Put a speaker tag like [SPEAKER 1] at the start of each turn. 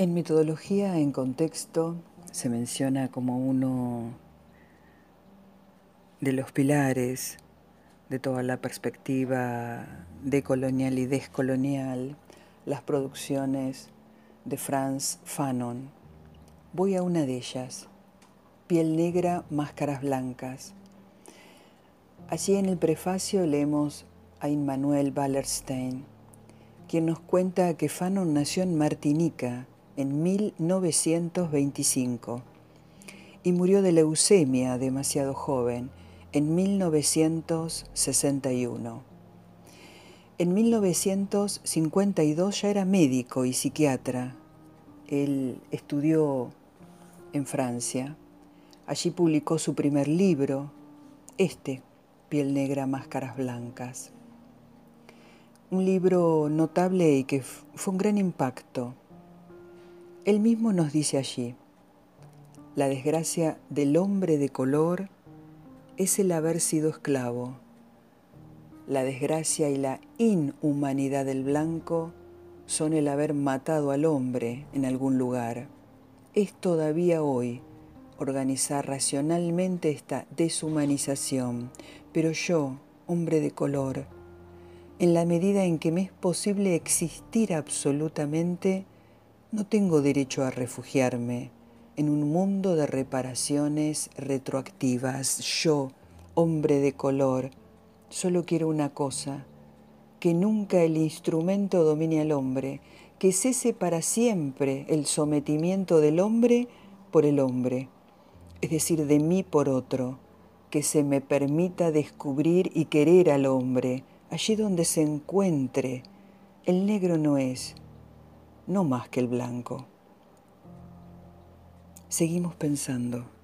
[SPEAKER 1] En metodología en contexto se menciona como uno de los pilares de toda la perspectiva decolonial y descolonial las producciones de Franz Fanon. Voy a una de ellas, Piel negra, máscaras blancas. Allí en el prefacio leemos a Immanuel Wallerstein, quien nos cuenta que Fanon nació en Martinica, en 1925 y murió de leucemia demasiado joven en 1961. En 1952 ya era médico y psiquiatra. Él estudió en Francia. Allí publicó su primer libro, este, Piel Negra, Máscaras Blancas. Un libro notable y que fue un gran impacto él mismo nos dice allí, la desgracia del hombre de color es el haber sido esclavo. La desgracia y la inhumanidad del blanco son el haber matado al hombre en algún lugar. Es todavía hoy organizar racionalmente esta deshumanización, pero yo, hombre de color, en la medida en que me es posible existir absolutamente, no tengo derecho a refugiarme en un mundo de reparaciones retroactivas. Yo, hombre de color, solo quiero una cosa, que nunca el instrumento domine al hombre, que cese para siempre el sometimiento del hombre por el hombre, es decir, de mí por otro, que se me permita descubrir y querer al hombre allí donde se encuentre. El negro no es, no más que el blanco. Seguimos pensando.